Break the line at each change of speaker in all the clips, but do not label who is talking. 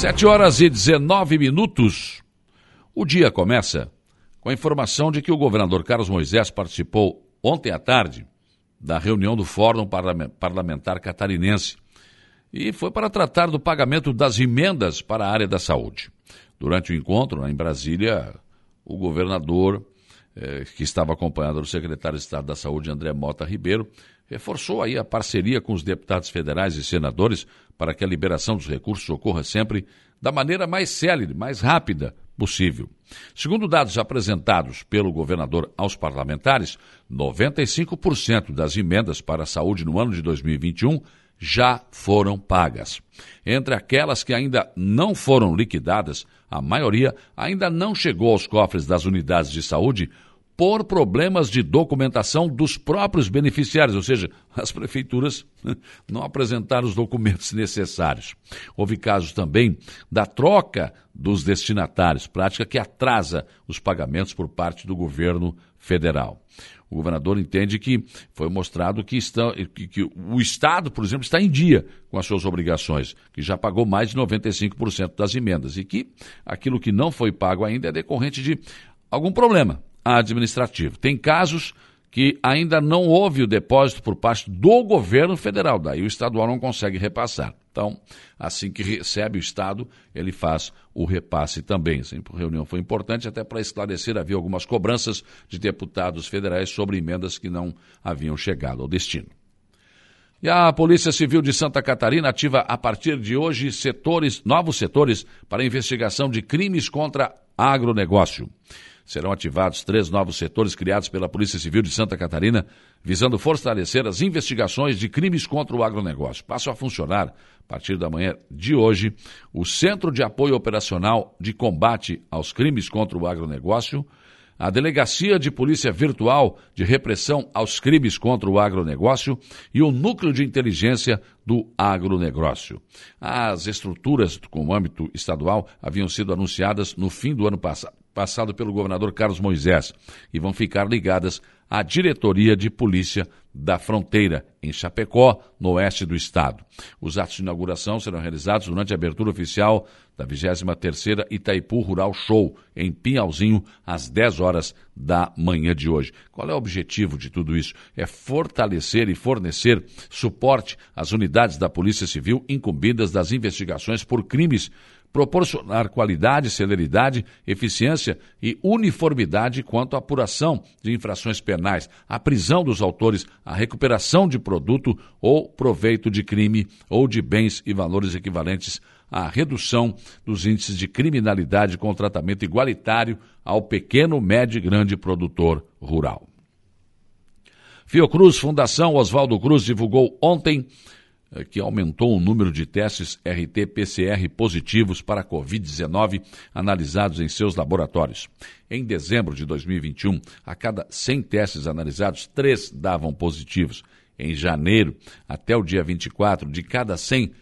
Sete horas e 19 minutos. O dia começa com a informação de que o governador Carlos Moisés participou ontem à tarde da reunião do Fórum Parlamentar Catarinense e foi para tratar do pagamento das emendas para a área da saúde. Durante o encontro, em Brasília, o governador, eh, que estava acompanhado do secretário de Estado da Saúde, André Mota Ribeiro, reforçou aí a parceria com os deputados federais e senadores para que a liberação dos recursos ocorra sempre da maneira mais célere, mais rápida possível. Segundo dados apresentados pelo governador aos parlamentares, 95% das emendas para a saúde no ano de 2021 já foram pagas. Entre aquelas que ainda não foram liquidadas, a maioria ainda não chegou aos cofres das unidades de saúde por problemas de documentação dos próprios beneficiários, ou seja, as prefeituras não apresentaram os documentos necessários. Houve casos também da troca dos destinatários, prática que atrasa os pagamentos por parte do governo federal. O governador entende que foi mostrado que, está, que, que, o Estado, por exemplo, está em dia com as suas obrigações, que já pagou mais de 95% das emendas e que aquilo que não foi pago ainda é decorrente de algum problema administrativo. Tem casos que ainda não houve o depósito por parte do governo federal, daí o estadual não consegue repassar. Então, assim que recebe o Estado, ele faz o repasse também. Essa reunião foi importante até para esclarecer, havia algumas cobranças de deputados federais sobre emendas que não haviam chegado ao destino. E a Polícia Civil de Santa Catarina ativa a partir de hoje setores, novos setores para investigação de crimes contra agronegócio serão ativados três novos setores criados pela Polícia Civil de Santa Catarina, visando fortalecer as investigações de crimes contra o agronegócio. Passam a funcionar, a partir da manhã de hoje, o Centro de Apoio Operacional de Combate aos Crimes contra o Agronegócio, a Delegacia de Polícia Virtual de Repressão aos Crimes contra o Agronegócio e o Núcleo de Inteligência do Agronegócio. As estruturas com âmbito estadual haviam sido anunciadas no fim do ano passado passado pelo governador Carlos Moisés e vão ficar ligadas à Diretoria de Polícia da Fronteira, em Chapecó, no oeste do estado. Os atos de inauguração serão realizados durante a abertura oficial da 23ª Itaipu Rural Show, em Pinhalzinho, às 10 horas da manhã de hoje. Qual é o objetivo de tudo isso? É fortalecer e fornecer suporte às unidades da Polícia Civil incumbidas das investigações por crimes proporcionar qualidade, celeridade, eficiência e uniformidade quanto à apuração de infrações penais, a prisão dos autores, a recuperação de produto ou proveito de crime ou de bens e valores equivalentes à redução dos índices de criminalidade com tratamento igualitário ao pequeno, médio e grande produtor rural. Fiocruz Fundação Oswaldo Cruz divulgou ontem que aumentou o número de testes RT-PCR positivos para a Covid-19 analisados em seus laboratórios. Em dezembro de 2021, a cada 100 testes analisados, três davam positivos. Em janeiro, até o dia 24, de cada 100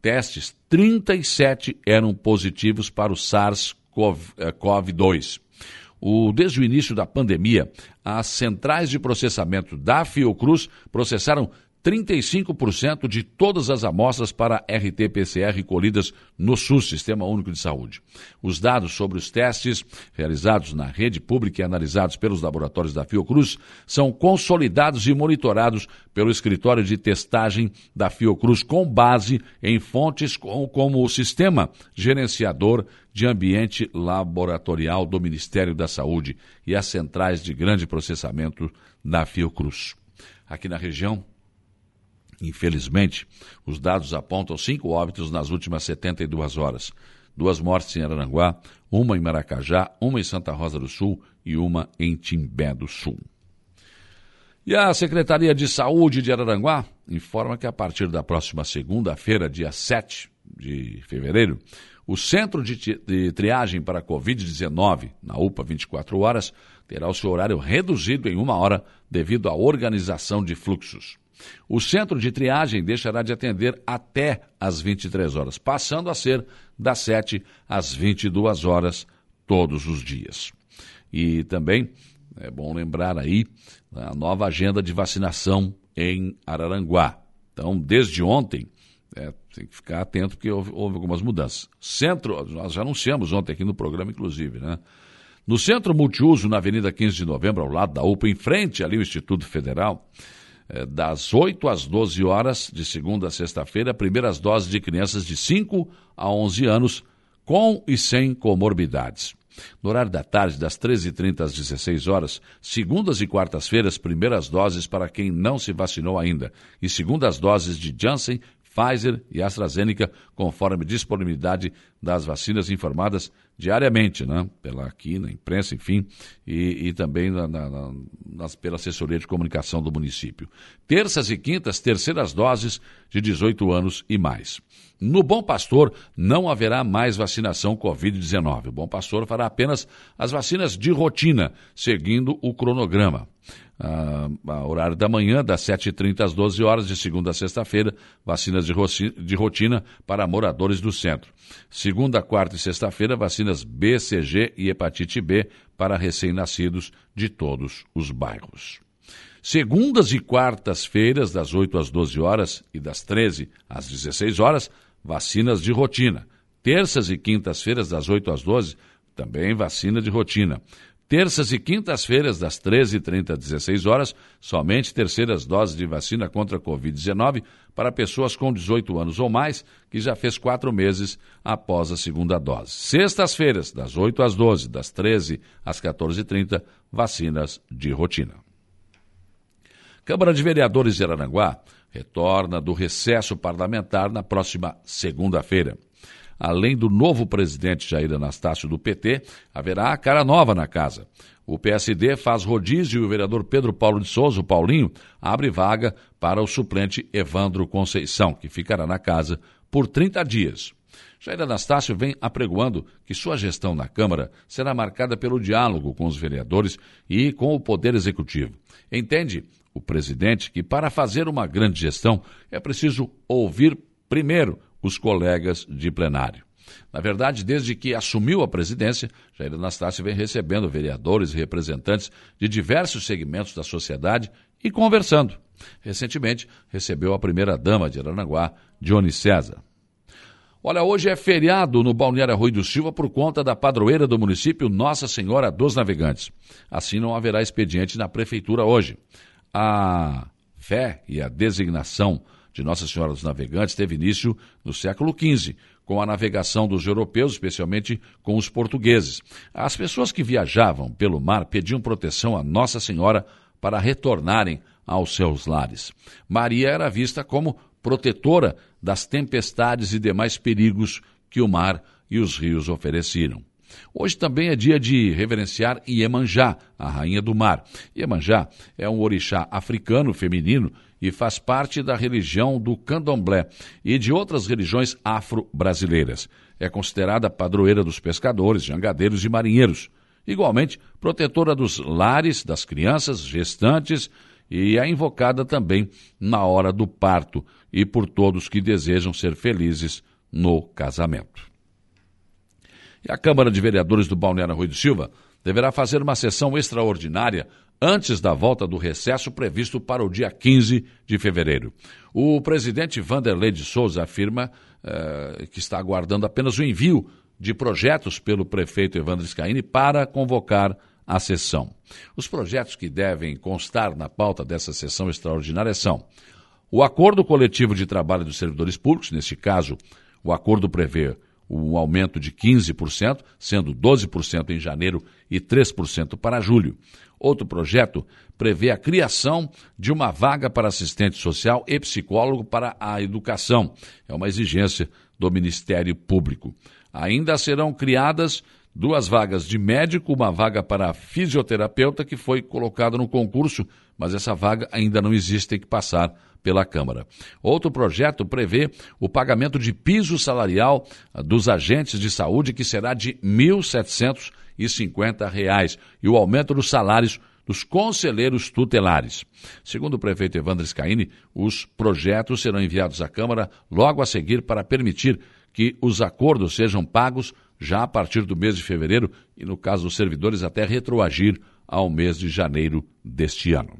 testes, 37 eram positivos para o SARS-CoV-2. O, desde o início da pandemia, as centrais de processamento da Fiocruz processaram 35% de todas as amostras para RT-PCR colhidas no SUS, Sistema Único de Saúde. Os dados sobre os testes realizados na rede pública e analisados pelos laboratórios da Fiocruz são consolidados e monitorados pelo escritório de testagem da Fiocruz com base em fontes como o Sistema Gerenciador de Ambiente Laboratorial do Ministério da Saúde e as centrais de grande processamento da Fiocruz. Aqui na região, Infelizmente, os dados apontam cinco óbitos nas últimas 72 horas. Duas mortes em Araranguá, uma em Maracajá, uma em Santa Rosa do Sul e uma em Timbé do Sul. E a Secretaria de Saúde de Araranguá informa que a partir da próxima segunda-feira, dia 7 de fevereiro, o Centro de, Triagem para Covid-19, na UPA 24 horas, terá o seu horário reduzido em uma hora devido à organização de fluxos. O centro de triagem deixará de atender até às 23 horas, passando a ser das 7 às 22 horas todos os dias. E também é bom lembrar aí a nova agenda de vacinação em Araranguá. Então, desde ontem, é, Tem que ficar atento porque houve, houve, algumas mudanças. Centro, nós já anunciamos ontem aqui no programa, inclusive, né? No Centro Multiuso, na Avenida 15 de Novembro, ao lado da UPA, em frente ali o Instituto Federal, das 8 às 12 horas, de segunda a sexta-feira, primeiras doses de crianças de 5 a 11 anos, com e sem comorbidades. No horário da tarde, das 13h30 às 16 horas, segundas e quartas-feiras, primeiras doses para quem não se vacinou ainda, e segundas doses de Janssen, Pfizer e AstraZeneca, conforme disponibilidade das vacinas informadas diariamente, né? Pela aqui na imprensa, enfim, e, e também na, na, nas, pela assessoria de comunicação do município. Terças e quintas, terceiras doses de 18 anos e mais. No Bom Pastor não haverá mais vacinação Covid-19. O Bom Pastor fará apenas as vacinas de rotina, seguindo o cronograma a, horário da manhã, das 7h30 às 12 horas, de segunda a sexta-feira, vacinas de, de rotina para moradores do centro. Segunda, quarta e sexta-feira, vacinas BCG e hepatite B para recém-nascidos de todos os bairros. Segundas e quartas-feiras, das 8 às 12 horas e das 13 às 16 horas, vacinas de rotina. Terças e quintas-feiras, das 8 às 12, também vacina de rotina. Terças e quintas-feiras, das 13h30 às 16 horas, somente terceiras doses de vacina contra a Covid-19 para pessoas com 18 anos ou mais, que já fez quatro meses após a segunda dose. Sextas-feiras, das 8 às 12, das 13 às 14h30, vacinas de rotina. Câmara de Vereadores de Araranguá retorna do recesso parlamentar na próxima segunda-feira. Além do novo presidente Jair Anastácio do PT, haverá a cara nova na casa. O PSD faz rodízio e o vereador Pedro Paulo de Souza, o Paulinho, abre vaga para o suplente Evandro Conceição, que ficará na casa por 30 dias. Jair Anastácio vem apregoando que sua gestão na Câmara será marcada pelo diálogo com os vereadores e com o Poder Executivo. Entende o presidente que, para fazer uma grande gestão, é preciso ouvir primeiro os colegas de plenário. Na verdade, desde que assumiu a presidência, Jair Anastácio vem recebendo vereadores e representantes de diversos segmentos da sociedade e conversando. Recentemente, recebeu a primeira-dama de Aranaguá, Johnny César. Olha, hoje é feriado no Balneário Rui do Silva por conta da padroeira do município Nossa Senhora dos Navegantes. Assim não haverá expediente na prefeitura hoje. A fé e a designação de Nossa Senhora dos Navegantes teve início no século XV, com a navegação dos europeus, especialmente com os portugueses. As pessoas que viajavam pelo mar pediam proteção a Nossa Senhora para retornarem aos seus lares. Maria era vista como protetora das tempestades e demais perigos que o mar e os rios ofereciam. Hoje também é dia de reverenciar Iemanjá, a rainha do mar. Iemanjá é um orixá africano feminino e faz parte da religião do candomblé e de outras religiões afro-brasileiras. É considerada padroeira dos pescadores, jangadeiros e marinheiros. Igualmente, protetora dos lares, das crianças, gestantes e é invocada também na hora do parto e por todos que desejam ser felizes no casamento. E a Câmara de Vereadores do Balneário Rui do Silva deverá fazer uma sessão extraordinária antes da volta do recesso previsto para o dia 15 de fevereiro. O presidente Vanderlei de Souza afirma eh, que está aguardando apenas o envio de projetos pelo prefeito Evandro Scaini para convocar a sessão. Os projetos que devem constar na pauta dessa sessão extraordinária são o acordo coletivo de trabalho dos servidores públicos, neste caso, o acordo prevê um aumento de 15%, sendo 12% em janeiro e 3% para julho. Outro projeto prevê a criação de uma vaga para assistente social e psicólogo para a educação. É uma exigência do Ministério Público. Ainda serão criadas duas vagas de médico, uma vaga para fisioterapeuta que foi colocada no concurso, mas essa vaga ainda não existe, tem que passar pela Câmara. Outro projeto prevê o pagamento de piso salarial dos agentes de saúde, que será de R$ 1.750, e o aumento dos salários dos conselheiros tutelares. Segundo o prefeito Evandro Scaini, os projetos serão enviados à Câmara logo a seguir para permitir que os acordos sejam pagos já a partir do mês de fevereiro e, no caso dos servidores, até retroagir ao mês de janeiro deste ano.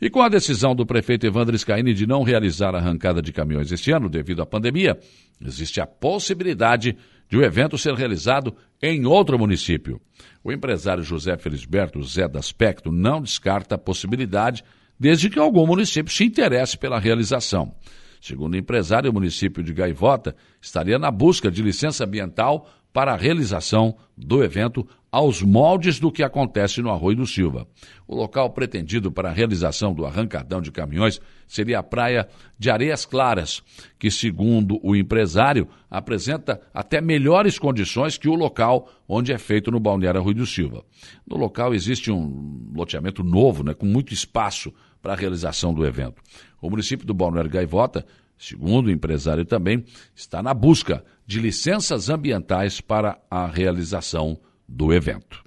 E com a decisão do prefeito Evandro Scaini de não realizar a arrancada de caminhões este ano devido à pandemia, existe a possibilidade de o evento ser realizado em outro município. O empresário José Felisberto Zé Daspecto não descarta a possibilidade, desde que algum município se interesse pela realização. Segundo o empresário, o município de Gaivota estaria na busca de licença ambiental para a realização do evento aos moldes do que acontece no Arroio do Silva. O local pretendido para a realização do arrancadão de caminhões seria a praia de Areias Claras, que, segundo o empresário, apresenta até melhores condições que o local onde é feito no Balneário Arroio do Silva. No local existe um loteamento novo, né, com muito espaço para a realização do evento. O município do Balneário Gaivota segundo o empresário também, está na busca de licenças ambientais para a realização do evento.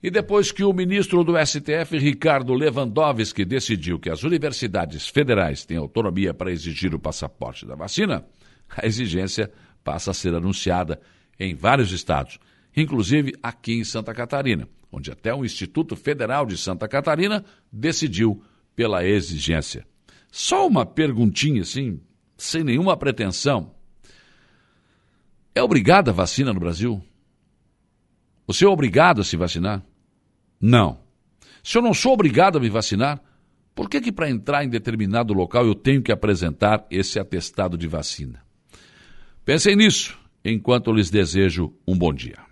E depois que o ministro do STF, Ricardo Lewandowski, decidiu que as universidades federais têm autonomia para exigir o passaporte da vacina, a exigência passa a ser anunciada em vários estados, inclusive aqui em Santa Catarina, onde até o Instituto Federal de Santa Catarina decidiu pela exigência. Só uma perguntinha assim, sem nenhuma pretensão. É obrigada a vacina no Brasil? Você é obrigado a se vacinar? Não. Se eu não sou obrigado a me vacinar, por que que para entrar em determinado local eu tenho que apresentar esse atestado de vacina? Pensem nisso enquanto lhes desejo um bom dia.